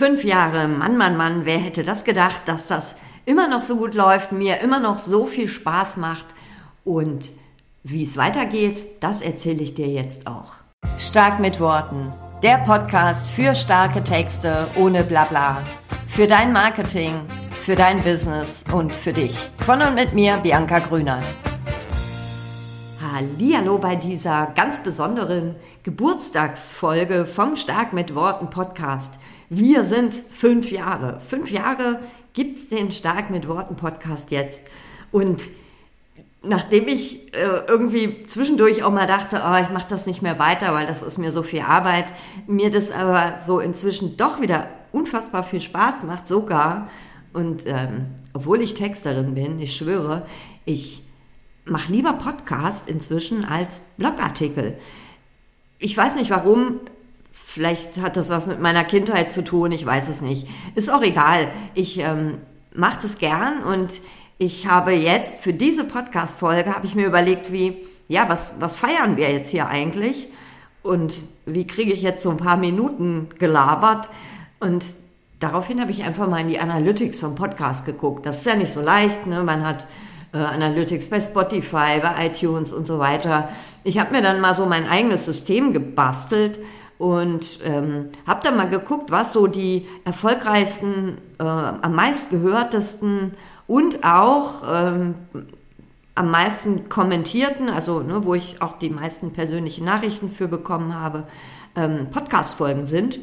Fünf Jahre, Mann, Mann, Mann, wer hätte das gedacht, dass das immer noch so gut läuft, mir immer noch so viel Spaß macht und wie es weitergeht, das erzähle ich dir jetzt auch. Stark mit Worten. Der Podcast für starke Texte ohne Blabla. Für dein Marketing, für dein Business und für dich. Von und mit mir, Bianca Grünert. Hallo bei dieser ganz besonderen Geburtstagsfolge vom Stark mit Worten Podcast. Wir sind fünf Jahre. Fünf Jahre gibt es den Stark mit Worten Podcast jetzt. Und nachdem ich äh, irgendwie zwischendurch auch mal dachte, oh, ich mache das nicht mehr weiter, weil das ist mir so viel Arbeit, mir das aber so inzwischen doch wieder unfassbar viel Spaß macht, sogar. Und ähm, obwohl ich Texterin bin, ich schwöre, ich mache lieber Podcast inzwischen als Blogartikel. Ich weiß nicht warum, Vielleicht hat das was mit meiner Kindheit zu tun, ich weiß es nicht. Ist auch egal. Ich ähm, mache das gern und ich habe jetzt für diese Podcast-Folge habe ich mir überlegt, wie, ja, was, was feiern wir jetzt hier eigentlich? Und wie kriege ich jetzt so ein paar Minuten gelabert? Und daraufhin habe ich einfach mal in die Analytics vom Podcast geguckt. Das ist ja nicht so leicht, ne? Man hat äh, Analytics bei Spotify, bei iTunes und so weiter. Ich habe mir dann mal so mein eigenes System gebastelt und ähm, habe dann mal geguckt, was so die erfolgreichsten, äh, am meistgehörtesten und auch ähm, am meisten kommentierten, also ne, wo ich auch die meisten persönlichen Nachrichten für bekommen habe, ähm, Podcast-Folgen sind.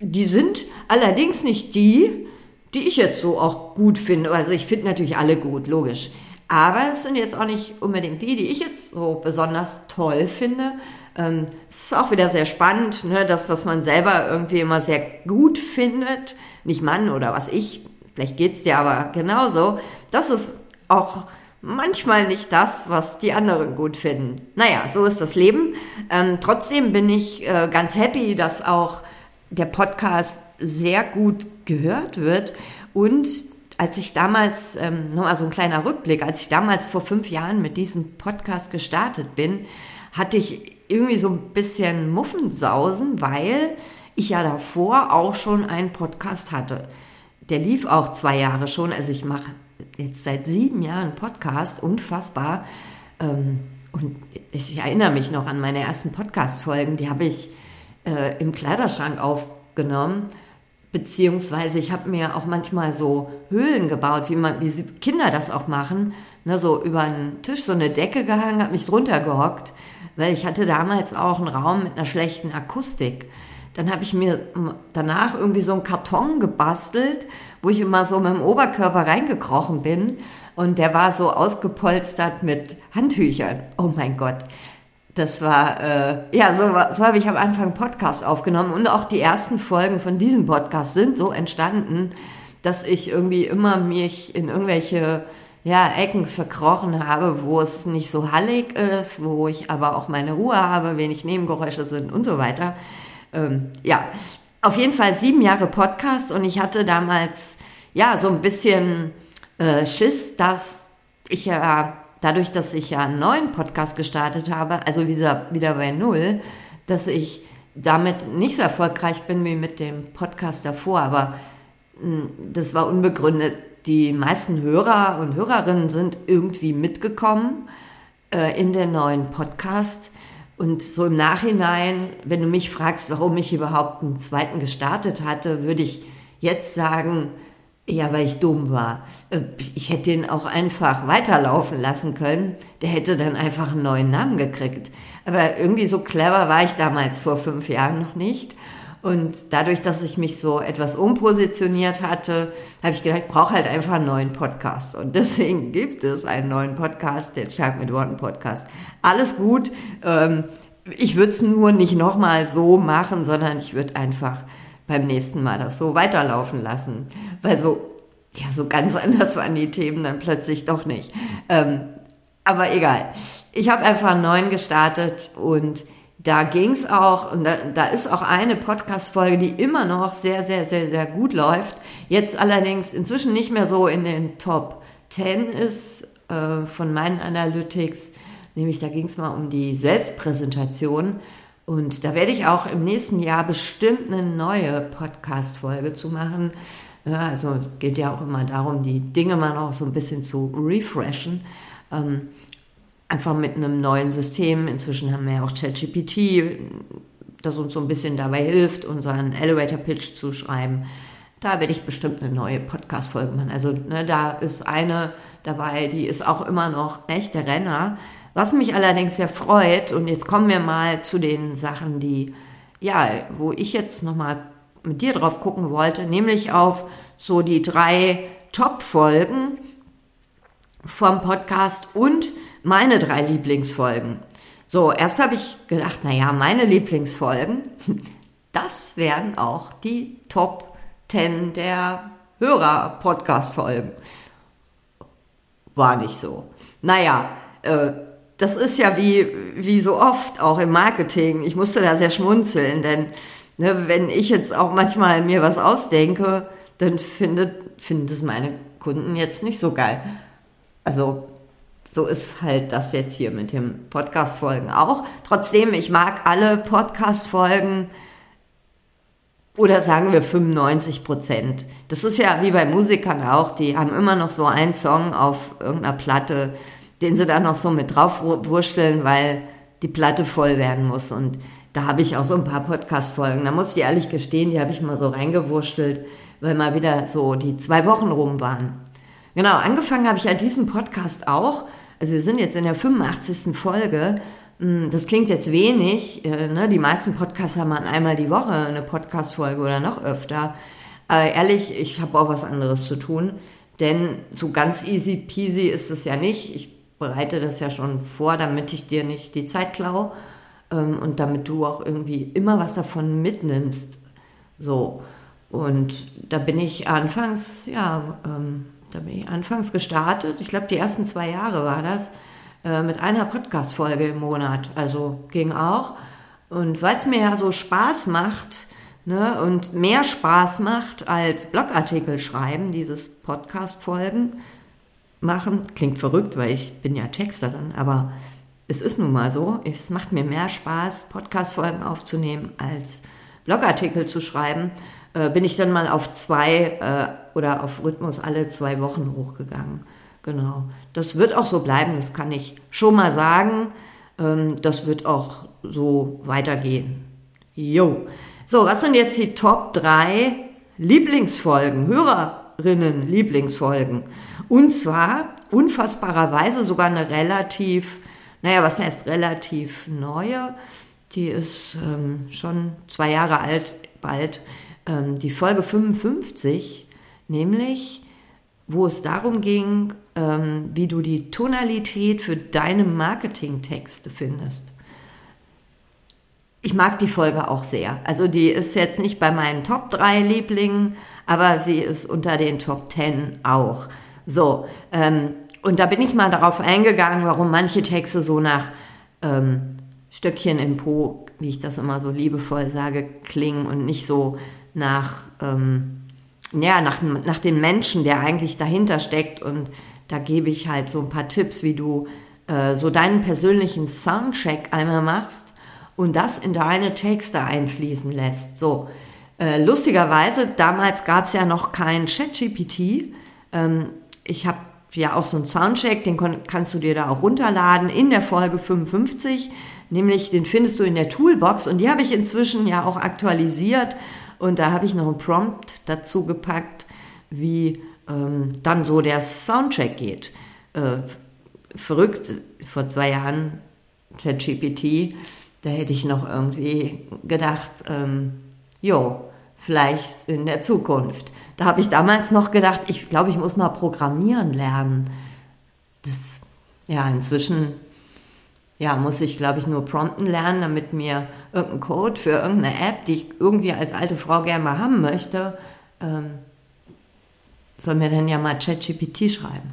Die sind allerdings nicht die, die ich jetzt so auch gut finde. Also ich finde natürlich alle gut, logisch. Aber es sind jetzt auch nicht unbedingt die, die ich jetzt so besonders toll finde, ähm, es ist auch wieder sehr spannend, ne? das, was man selber irgendwie immer sehr gut findet, nicht man oder was ich, vielleicht geht's dir aber genauso, das ist auch manchmal nicht das, was die anderen gut finden. Naja, so ist das Leben. Ähm, trotzdem bin ich äh, ganz happy, dass auch der Podcast sehr gut gehört wird. Und als ich damals, ähm, nochmal so ein kleiner Rückblick, als ich damals vor fünf Jahren mit diesem Podcast gestartet bin, hatte ich irgendwie so ein bisschen Muffensausen, weil ich ja davor auch schon einen Podcast hatte. Der lief auch zwei Jahre schon. Also ich mache jetzt seit sieben Jahren Podcast, unfassbar. Ähm, und ich erinnere mich noch an meine ersten Podcast-Folgen, die habe ich äh, im Kleiderschrank aufgenommen. Beziehungsweise ich habe mir auch manchmal so Höhlen gebaut, wie, man, wie Kinder das auch machen. Ne, so über einen Tisch so eine Decke gehangen, habe mich drunter gehockt weil ich hatte damals auch einen Raum mit einer schlechten Akustik. Dann habe ich mir danach irgendwie so einen Karton gebastelt, wo ich immer so mit dem Oberkörper reingekrochen bin. Und der war so ausgepolstert mit Handtüchern. Oh mein Gott. Das war, äh, ja, so, so habe ich am Anfang Podcast aufgenommen. Und auch die ersten Folgen von diesem Podcast sind so entstanden, dass ich irgendwie immer mich in irgendwelche ja, Ecken verkrochen habe, wo es nicht so hallig ist, wo ich aber auch meine Ruhe habe, wenig Nebengeräusche sind und so weiter. Ähm, ja, auf jeden Fall sieben Jahre Podcast und ich hatte damals ja so ein bisschen äh, Schiss, dass ich ja dadurch, dass ich ja einen neuen Podcast gestartet habe, also wieder, bei Null, dass ich damit nicht so erfolgreich bin wie mit dem Podcast davor, aber mh, hm, das war unbegründet die meisten Hörer und Hörerinnen sind irgendwie mitgekommen äh, in den neuen Podcast. Und so im Nachhinein, wenn du mich fragst, warum ich überhaupt einen zweiten gestartet hatte, würde ich jetzt sagen, ja, weil ich dumm war. Äh, ich hätte ihn auch einfach weiterlaufen lassen können. Der hätte dann einfach einen neuen Namen gekriegt. Aber irgendwie so clever war ich damals vor fünf Jahren noch nicht. Und dadurch, dass ich mich so etwas umpositioniert hatte, habe ich gedacht, ich brauche halt einfach einen neuen Podcast. Und deswegen gibt es einen neuen Podcast, den Stark mit Worten Podcast. Alles gut. Ähm, ich würde es nur nicht nochmal so machen, sondern ich würde einfach beim nächsten Mal das so weiterlaufen lassen. Weil so, ja, so ganz anders waren die Themen dann plötzlich doch nicht. Ähm, aber egal. Ich habe einfach einen neuen gestartet und da ging's auch, und da, da ist auch eine Podcast-Folge, die immer noch sehr, sehr, sehr, sehr gut läuft. Jetzt allerdings inzwischen nicht mehr so in den Top 10 ist äh, von meinen Analytics. Nämlich da ging's mal um die Selbstpräsentation. Und da werde ich auch im nächsten Jahr bestimmt eine neue Podcast-Folge zu machen. Ja, also es geht ja auch immer darum, die Dinge mal auch so ein bisschen zu refreshen. Ähm, einfach mit einem neuen System. Inzwischen haben wir ja auch ChatGPT, das uns so ein bisschen dabei hilft, unseren Elevator-Pitch zu schreiben. Da werde ich bestimmt eine neue Podcast-Folge machen. Also ne, da ist eine dabei, die ist auch immer noch echt der Renner. Was mich allerdings sehr freut, und jetzt kommen wir mal zu den Sachen, die, ja, wo ich jetzt nochmal mit dir drauf gucken wollte, nämlich auf so die drei Top-Folgen vom Podcast und meine drei Lieblingsfolgen. So, erst habe ich gedacht, naja, meine Lieblingsfolgen, das wären auch die Top 10 der Hörer-Podcast-Folgen. War nicht so. Naja, äh, das ist ja wie, wie so oft auch im Marketing. Ich musste da sehr schmunzeln, denn ne, wenn ich jetzt auch manchmal mir was ausdenke, dann findet, finden es meine Kunden jetzt nicht so geil. Also so ist halt das jetzt hier mit dem Podcast-Folgen auch. Trotzdem, ich mag alle Podcast-Folgen oder sagen wir 95 Prozent. Das ist ja wie bei Musikern auch, die haben immer noch so einen Song auf irgendeiner Platte, den sie dann noch so mit drauf wurschteln, weil die Platte voll werden muss. Und da habe ich auch so ein paar Podcast-Folgen. Da muss ich ehrlich gestehen, die habe ich mal so reingewurschtelt, weil mal wieder so die zwei Wochen rum waren. Genau, angefangen habe ich ja diesen Podcast auch also wir sind jetzt in der 85. Folge. Hm, das klingt jetzt wenig. Äh, ne? Die meisten Podcasts haben einmal die Woche eine Podcast-Folge oder noch öfter. Aber ehrlich, ich habe auch was anderes zu tun. Denn so ganz easy peasy ist es ja nicht. Ich bereite das ja schon vor, damit ich dir nicht die Zeit klaue ähm, und damit du auch irgendwie immer was davon mitnimmst. So. Und da bin ich anfangs, ja, ähm, da bin ich anfangs gestartet. Ich glaube, die ersten zwei Jahre war das. Äh, mit einer Podcast-Folge im Monat. Also ging auch. Und weil es mir ja so Spaß macht ne, und mehr Spaß macht als Blogartikel schreiben, dieses Podcast-Folgen machen, klingt verrückt, weil ich bin ja Texterin, aber es ist nun mal so. Es macht mir mehr Spaß, Podcast-Folgen aufzunehmen, als Blogartikel zu schreiben äh, bin ich dann mal auf zwei äh, oder auf Rhythmus alle zwei Wochen hochgegangen. Genau. Das wird auch so bleiben, das kann ich schon mal sagen. Ähm, das wird auch so weitergehen. Jo. So, was sind jetzt die Top 3 Lieblingsfolgen, Hörerinnen Lieblingsfolgen? Und zwar unfassbarerweise sogar eine relativ, naja, was heißt relativ neue? Die ist ähm, schon zwei Jahre alt, bald ähm, die Folge 55, nämlich wo es darum ging, ähm, wie du die Tonalität für deine Marketingtexte findest. Ich mag die Folge auch sehr. Also die ist jetzt nicht bei meinen Top 3 Lieblingen, aber sie ist unter den Top 10 auch. So, ähm, und da bin ich mal darauf eingegangen, warum manche Texte so nach ähm, Stöckchen im Po, wie ich das immer so liebevoll sage, klingen und nicht so nach, ähm, ja, nach, nach den Menschen, der eigentlich dahinter steckt. Und da gebe ich halt so ein paar Tipps, wie du äh, so deinen persönlichen Soundcheck einmal machst und das in deine Texte einfließen lässt. So, äh, lustigerweise, damals gab es ja noch kein ChatGPT. Ähm, ich habe ja auch so einen Soundcheck, den kannst du dir da auch runterladen in der Folge 55. Nämlich den findest du in der Toolbox und die habe ich inzwischen ja auch aktualisiert und da habe ich noch einen Prompt dazu gepackt, wie ähm, dann so der Soundcheck geht. Äh, verrückt, vor zwei Jahren ChatGPT, da hätte ich noch irgendwie gedacht, ähm, jo, vielleicht in der Zukunft. Da habe ich damals noch gedacht, ich glaube, ich muss mal programmieren lernen. Das, ja, inzwischen ja, muss ich, glaube ich, nur prompten lernen, damit mir irgendein Code für irgendeine App, die ich irgendwie als alte Frau gerne mal haben möchte, ähm, soll mir dann ja mal ChatGPT schreiben.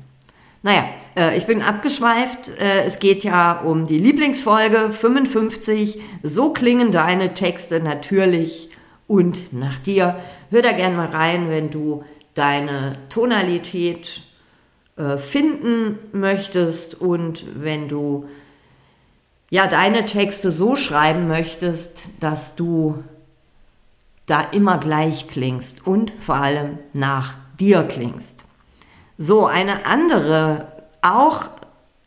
Naja, äh, ich bin abgeschweift. Äh, es geht ja um die Lieblingsfolge 55. So klingen deine Texte natürlich und nach dir. Hör da gerne mal rein, wenn du deine Tonalität äh, finden möchtest und wenn du ja, deine Texte so schreiben möchtest, dass du da immer gleich klingst und vor allem nach dir klingst. So, eine andere, auch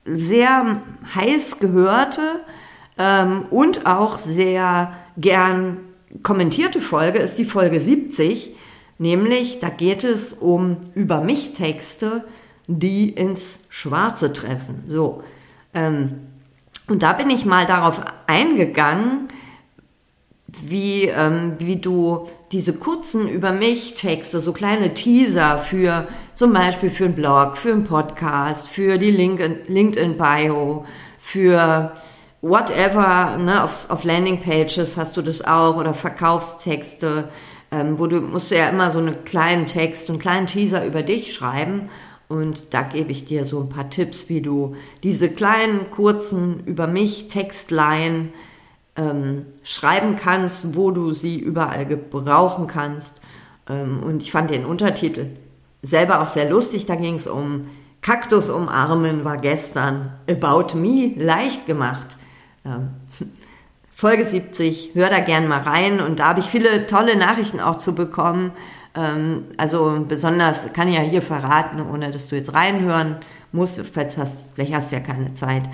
sehr heiß gehörte ähm, und auch sehr gern kommentierte Folge ist die Folge 70, nämlich da geht es um über mich Texte, die ins Schwarze treffen. So, ähm, und da bin ich mal darauf eingegangen, wie, ähm, wie du diese kurzen über mich Texte, so kleine Teaser für zum Beispiel für einen Blog, für einen Podcast, für die LinkedIn Bio, für whatever, ne, auf, auf Landingpages hast du das auch oder Verkaufstexte, ähm, wo du musst du ja immer so einen kleinen Text, einen kleinen Teaser über dich schreiben und da gebe ich dir so ein paar Tipps, wie du diese kleinen, kurzen über mich Textlein ähm, schreiben kannst, wo du sie überall gebrauchen kannst. Ähm, und ich fand den Untertitel selber auch sehr lustig. Da ging es um Kaktus umarmen war gestern About Me leicht gemacht. Ähm, Folge 70, hör da gern mal rein und da habe ich viele tolle Nachrichten auch zu bekommen. Ähm, also besonders kann ich ja hier verraten, ohne dass du jetzt reinhören musst, vielleicht hast, vielleicht hast du ja keine Zeit.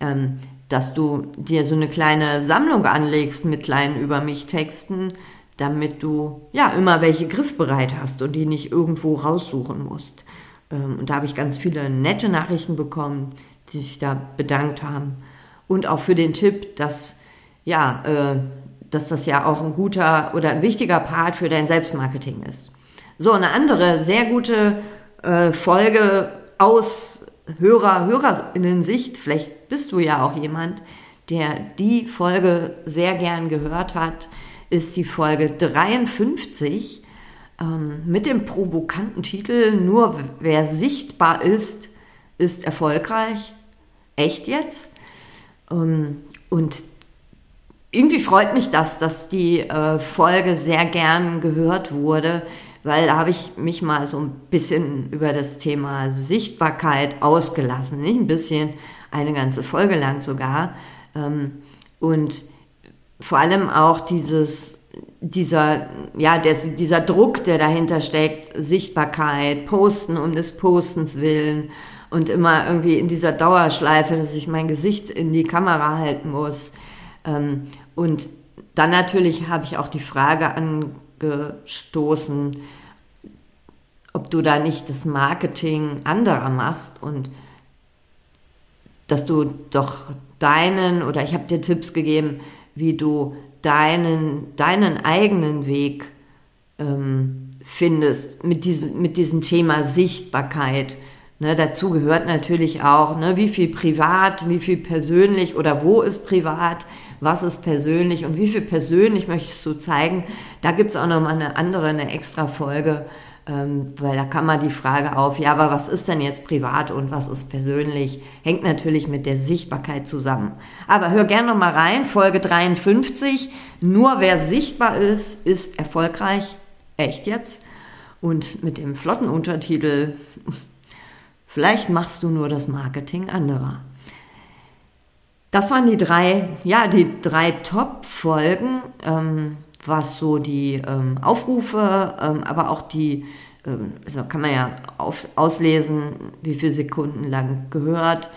Ähm, dass du dir so eine kleine Sammlung anlegst mit kleinen Über mich Texten, damit du ja immer welche griffbereit hast und die nicht irgendwo raussuchen musst. Ähm, und da habe ich ganz viele nette Nachrichten bekommen, die sich da bedankt haben. Und auch für den Tipp, dass ja, äh, dass das ja auch ein guter oder ein wichtiger Part für dein Selbstmarketing ist. So, eine andere sehr gute äh, Folge aus Hörer, Hörerinnen-Sicht, vielleicht bist du ja auch jemand, der die Folge sehr gern gehört hat, ist die Folge 53 ähm, mit dem provokanten Titel Nur wer sichtbar ist, ist erfolgreich. Echt jetzt? Ähm, und irgendwie freut mich das, dass die äh, Folge sehr gern gehört wurde, weil da habe ich mich mal so ein bisschen über das Thema Sichtbarkeit ausgelassen. Nicht ein bisschen, eine ganze Folge lang sogar. Ähm, und vor allem auch dieses, dieser, ja, der, dieser Druck, der dahinter steckt, Sichtbarkeit, Posten um des Postens willen und immer irgendwie in dieser Dauerschleife, dass ich mein Gesicht in die Kamera halten muss. Ähm, und dann natürlich habe ich auch die Frage an gestoßen, ob du da nicht das Marketing anderer machst und dass du doch deinen, oder ich habe dir Tipps gegeben, wie du deinen, deinen eigenen Weg ähm, findest mit diesem, mit diesem Thema Sichtbarkeit. Ne, dazu gehört natürlich auch, ne, wie viel privat, wie viel persönlich oder wo ist privat, was ist persönlich und wie viel persönlich möchtest du zeigen. Da gibt es auch nochmal eine andere, eine extra Folge, ähm, weil da kann man die Frage auf, ja, aber was ist denn jetzt privat und was ist persönlich? Hängt natürlich mit der Sichtbarkeit zusammen. Aber hör gerne nochmal rein, Folge 53. Nur wer sichtbar ist, ist erfolgreich. Echt jetzt? Und mit dem flotten Untertitel, vielleicht machst du nur das Marketing anderer. Das waren die drei, ja, die drei Top-Folgen, ähm, was so die ähm, Aufrufe, ähm, aber auch die, ähm, also kann man ja auf, auslesen, wie viele Sekunden lang gehört.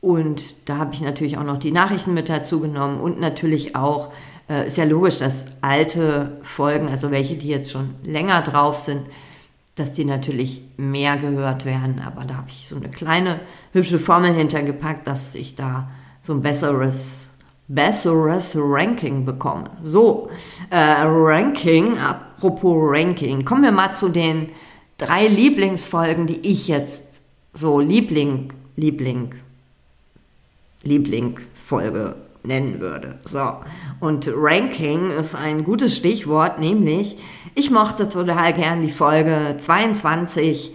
Und da habe ich natürlich auch noch die Nachrichten mit dazu genommen und natürlich auch, äh, ist ja logisch, dass alte Folgen, also welche, die jetzt schon länger drauf sind, dass die natürlich mehr gehört werden. Aber da habe ich so eine kleine hübsche Formel hintergepackt, dass ich da so ein besseres, besseres Ranking bekomme. So, äh, Ranking, apropos Ranking, kommen wir mal zu den drei Lieblingsfolgen, die ich jetzt so Liebling, Liebling, Liebling-Folge nennen würde. So. Und Ranking ist ein gutes Stichwort, nämlich ich mochte total gern die Folge 22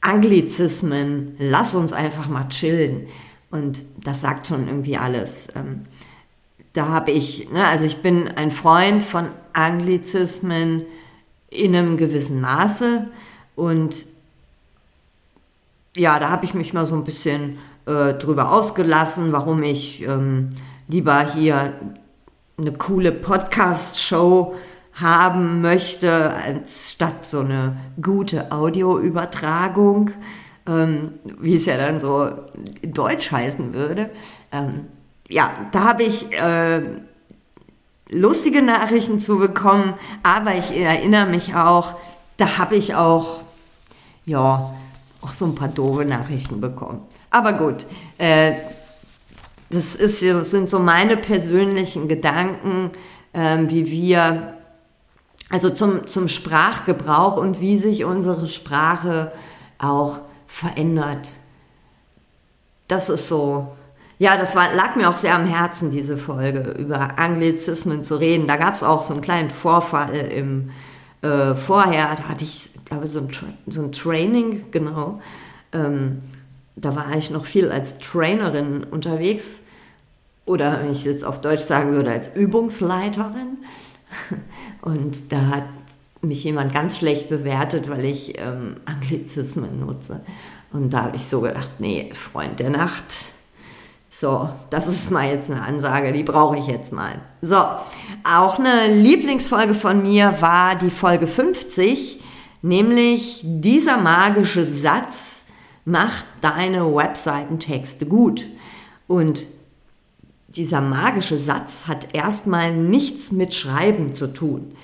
Anglizismen. Lass uns einfach mal chillen. Und das sagt schon irgendwie alles. Ähm, da habe ich, ne, also ich bin ein Freund von Anglizismen in einem gewissen Maße und ja, da habe ich mich mal so ein bisschen äh, drüber ausgelassen, warum ich ähm, lieber hier eine coole Podcast-Show haben möchte, als statt so eine gute Audioübertragung, ähm, wie es ja dann so in Deutsch heißen würde. Ähm, ja, da habe ich äh, lustige Nachrichten zu bekommen, aber ich erinnere mich auch, da habe ich auch, ja, auch so ein paar doofe Nachrichten bekommen. Aber gut, äh, das, ist, das sind so meine persönlichen Gedanken, äh, wie wir, also zum, zum Sprachgebrauch und wie sich unsere Sprache auch verändert. Das ist so ja, das war, lag mir auch sehr am Herzen, diese Folge, über Anglizismen zu reden. Da gab es auch so einen kleinen Vorfall im äh, Vorher, da hatte ich, glaube so ein, so ein Training, genau. Ähm, da war ich noch viel als Trainerin unterwegs. Oder wenn ich es jetzt auf Deutsch sagen würde, als Übungsleiterin. Und da hat mich jemand ganz schlecht bewertet, weil ich ähm, Anglizismen nutze. Und da habe ich so gedacht, nee, Freund der Nacht, so, das ist mal jetzt eine Ansage, die brauche ich jetzt mal. So, auch eine Lieblingsfolge von mir war die Folge 50, nämlich dieser magische Satz macht deine Webseitentexte gut. Und dieser magische Satz hat erstmal nichts mit Schreiben zu tun.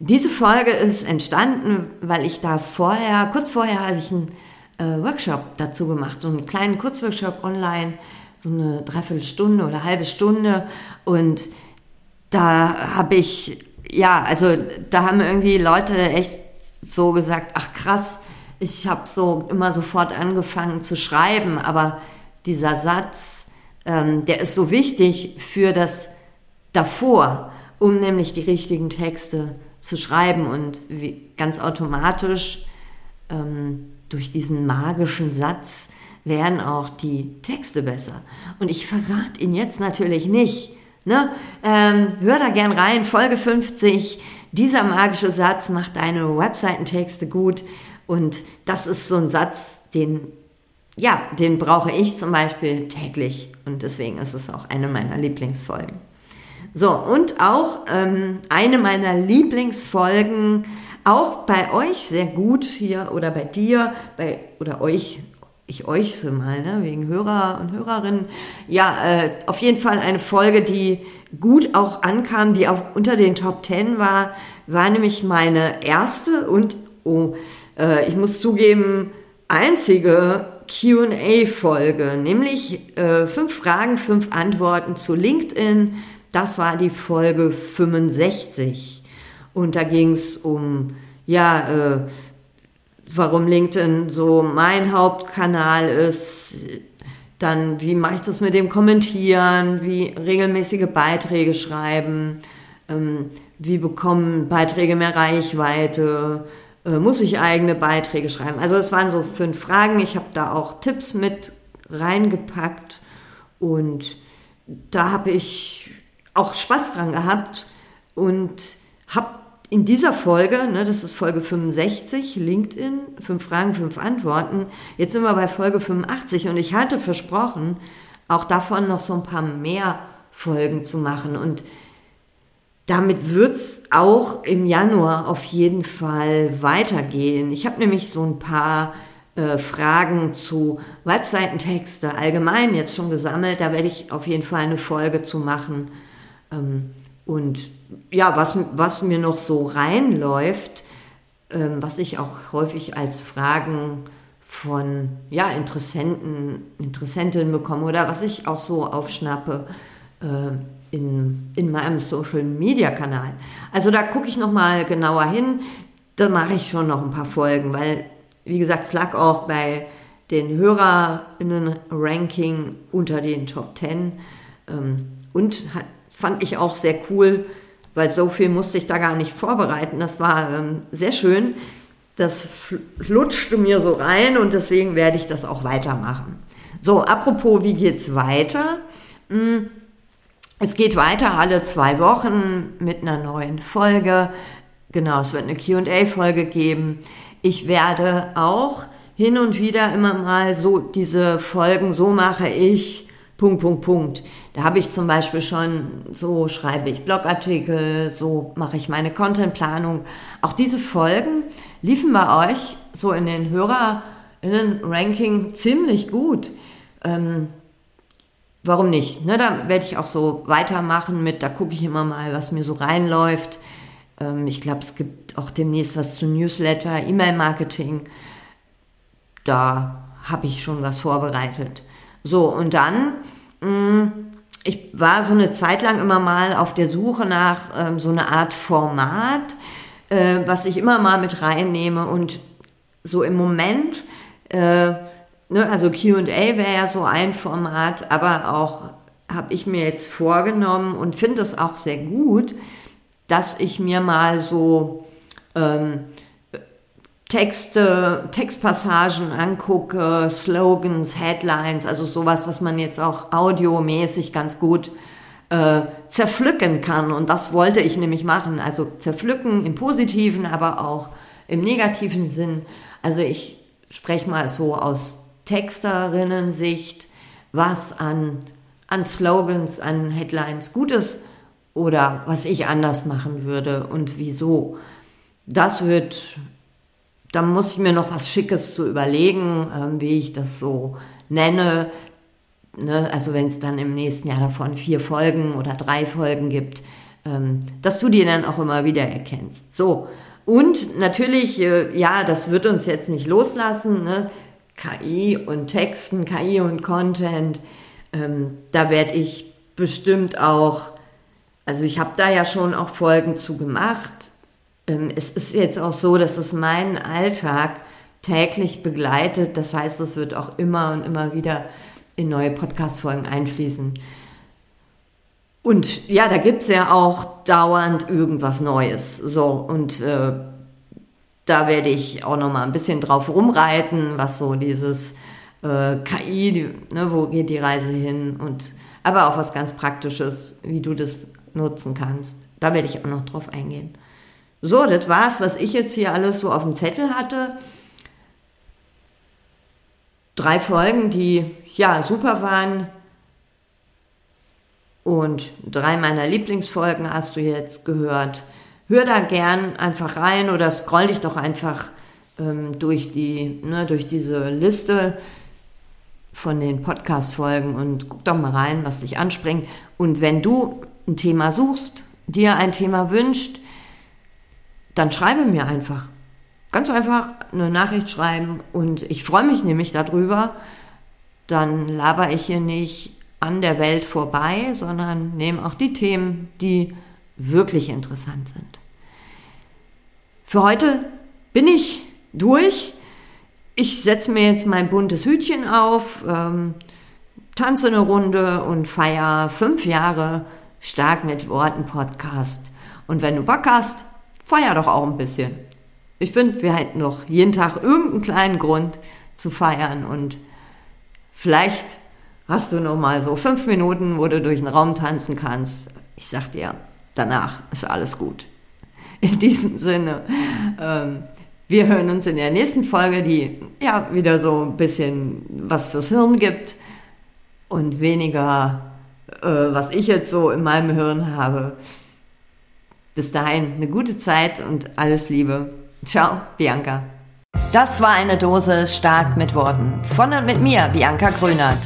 Diese Folge ist entstanden, weil ich da vorher, kurz vorher habe ich einen äh, Workshop dazu gemacht, so einen kleinen Kurzworkshop online so eine Dreiviertelstunde oder halbe Stunde. Und da habe ich, ja, also da haben irgendwie Leute echt so gesagt, ach krass, ich habe so immer sofort angefangen zu schreiben, aber dieser Satz, ähm, der ist so wichtig für das davor, um nämlich die richtigen Texte zu schreiben und wie, ganz automatisch ähm, durch diesen magischen Satz werden auch die Texte besser. Und ich verrate ihn jetzt natürlich nicht. Ne? Ähm, hör da gern rein, Folge 50. Dieser magische Satz macht deine Webseitentexte gut. Und das ist so ein Satz, den, ja, den brauche ich zum Beispiel täglich. Und deswegen ist es auch eine meiner Lieblingsfolgen. So, und auch ähm, eine meiner Lieblingsfolgen, auch bei euch sehr gut hier oder bei dir, bei, oder euch ich euch mal, ne, wegen Hörer und Hörerinnen. Ja, äh, auf jeden Fall eine Folge, die gut auch ankam, die auch unter den Top Ten war, war nämlich meine erste und, oh, äh, ich muss zugeben, einzige QA-Folge, nämlich äh, fünf Fragen, fünf Antworten zu LinkedIn. Das war die Folge 65. Und da ging es um, ja, äh, warum LinkedIn so mein Hauptkanal ist, dann wie mache ich das mit dem Kommentieren, wie regelmäßige Beiträge schreiben, ähm, wie bekommen Beiträge mehr Reichweite, äh, muss ich eigene Beiträge schreiben. Also es waren so fünf Fragen. Ich habe da auch Tipps mit reingepackt und da habe ich auch Spaß dran gehabt und habe in dieser Folge, ne, das ist Folge 65, LinkedIn, fünf Fragen, fünf Antworten. Jetzt sind wir bei Folge 85 und ich hatte versprochen, auch davon noch so ein paar mehr Folgen zu machen. Und damit wird's auch im Januar auf jeden Fall weitergehen. Ich habe nämlich so ein paar äh, Fragen zu Webseitentexte allgemein jetzt schon gesammelt. Da werde ich auf jeden Fall eine Folge zu machen. Ähm, und ja, was, was mir noch so reinläuft, ähm, was ich auch häufig als Fragen von ja, Interessenten, Interessentinnen bekomme oder was ich auch so aufschnappe äh, in, in meinem Social Media Kanal. Also da gucke ich nochmal genauer hin. Da mache ich schon noch ein paar Folgen, weil, wie gesagt, es lag auch bei den HörerInnen-Ranking unter den Top 10 ähm, und hat, fand ich auch sehr cool, weil so viel musste ich da gar nicht vorbereiten. Das war ähm, sehr schön. Das flutschte mir so rein und deswegen werde ich das auch weitermachen. So, apropos, wie geht's weiter? Hm, es geht weiter alle zwei Wochen mit einer neuen Folge. Genau, es wird eine QA-Folge geben. Ich werde auch hin und wieder immer mal so diese Folgen, so mache ich, Punkt, Punkt, Punkt. Da habe ich zum Beispiel schon, so schreibe ich Blogartikel, so mache ich meine Contentplanung. Auch diese Folgen liefen bei euch so in den HörerInnen-Ranking ziemlich gut. Ähm, warum nicht? Ne, da werde ich auch so weitermachen mit, da gucke ich immer mal, was mir so reinläuft. Ähm, ich glaube, es gibt auch demnächst was zu Newsletter, E-Mail-Marketing. Da habe ich schon was vorbereitet. So, und dann, mh, mm, ich war so eine Zeit lang immer mal auf der Suche nach ähm, so einer Art Format, äh, was ich immer mal mit reinnehme. Und so im Moment, äh, ne, also QA wäre ja so ein Format, aber auch habe ich mir jetzt vorgenommen und finde es auch sehr gut, dass ich mir mal so ähm, Texte, Textpassagen angucke, Slogans, Headlines, also sowas, was man jetzt auch audiomäßig ganz gut äh, zerpflücken kann. Und das wollte ich nämlich machen. Also zerpflücken im positiven, aber auch im negativen Sinn. Also ich spreche mal so aus Texterinnen-Sicht, was an, an Slogans, an Headlines gut ist oder was ich anders machen würde und wieso. Das wird da muss ich mir noch was Schickes zu überlegen, ähm, wie ich das so nenne. Ne? Also wenn es dann im nächsten Jahr davon vier Folgen oder drei Folgen gibt, ähm, dass du die dann auch immer wieder erkennst. So. Und natürlich, äh, ja, das wird uns jetzt nicht loslassen. Ne? KI und Texten, KI und Content. Ähm, da werde ich bestimmt auch, also ich habe da ja schon auch Folgen zu gemacht es ist jetzt auch so, dass es meinen Alltag täglich begleitet. Das heißt, es wird auch immer und immer wieder in neue Podcast-Folgen einfließen. Und ja, da gibt es ja auch dauernd irgendwas Neues. So, und äh, da werde ich auch noch mal ein bisschen drauf rumreiten, was so dieses äh, KI, die, ne, wo geht die Reise hin und aber auch was ganz Praktisches, wie du das nutzen kannst. Da werde ich auch noch drauf eingehen. So, das war's, was ich jetzt hier alles so auf dem Zettel hatte. Drei Folgen, die ja super waren. Und drei meiner Lieblingsfolgen hast du jetzt gehört. Hör da gern einfach rein oder scroll dich doch einfach ähm, durch, die, ne, durch diese Liste von den Podcast-Folgen und guck doch mal rein, was dich anspringt. Und wenn du ein Thema suchst, dir ein Thema wünscht, dann schreibe mir einfach. Ganz einfach eine Nachricht schreiben und ich freue mich nämlich darüber. Dann laber ich hier nicht an der Welt vorbei, sondern nehme auch die Themen, die wirklich interessant sind. Für heute bin ich durch. Ich setze mir jetzt mein buntes Hütchen auf, ähm, tanze eine Runde und feier fünf Jahre stark mit Worten Podcast. Und wenn du Bock hast, feier doch auch ein bisschen. Ich finde, wir hätten noch jeden Tag irgendeinen kleinen Grund zu feiern und vielleicht hast du noch mal so fünf Minuten, wo du durch den Raum tanzen kannst. Ich sag dir, danach ist alles gut. In diesem Sinne, ähm, wir hören uns in der nächsten Folge, die ja wieder so ein bisschen was fürs Hirn gibt und weniger, äh, was ich jetzt so in meinem Hirn habe. Bis dahin eine gute Zeit und alles Liebe. Ciao, Bianca. Das war eine Dose stark mit Worten. Von und mit mir, Bianca Grünert.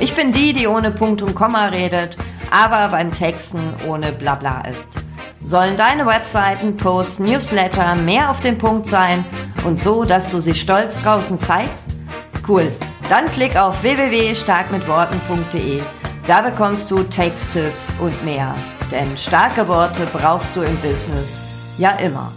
Ich bin die, die ohne Punkt und Komma redet, aber beim Texten ohne Blabla ist. Sollen deine Webseiten, Posts, Newsletter mehr auf den Punkt sein und so, dass du sie stolz draußen zeigst? Cool. Dann klick auf www.starkmitworten.de. Da bekommst du Texttipps und mehr. Denn starke Worte brauchst du im Business ja immer.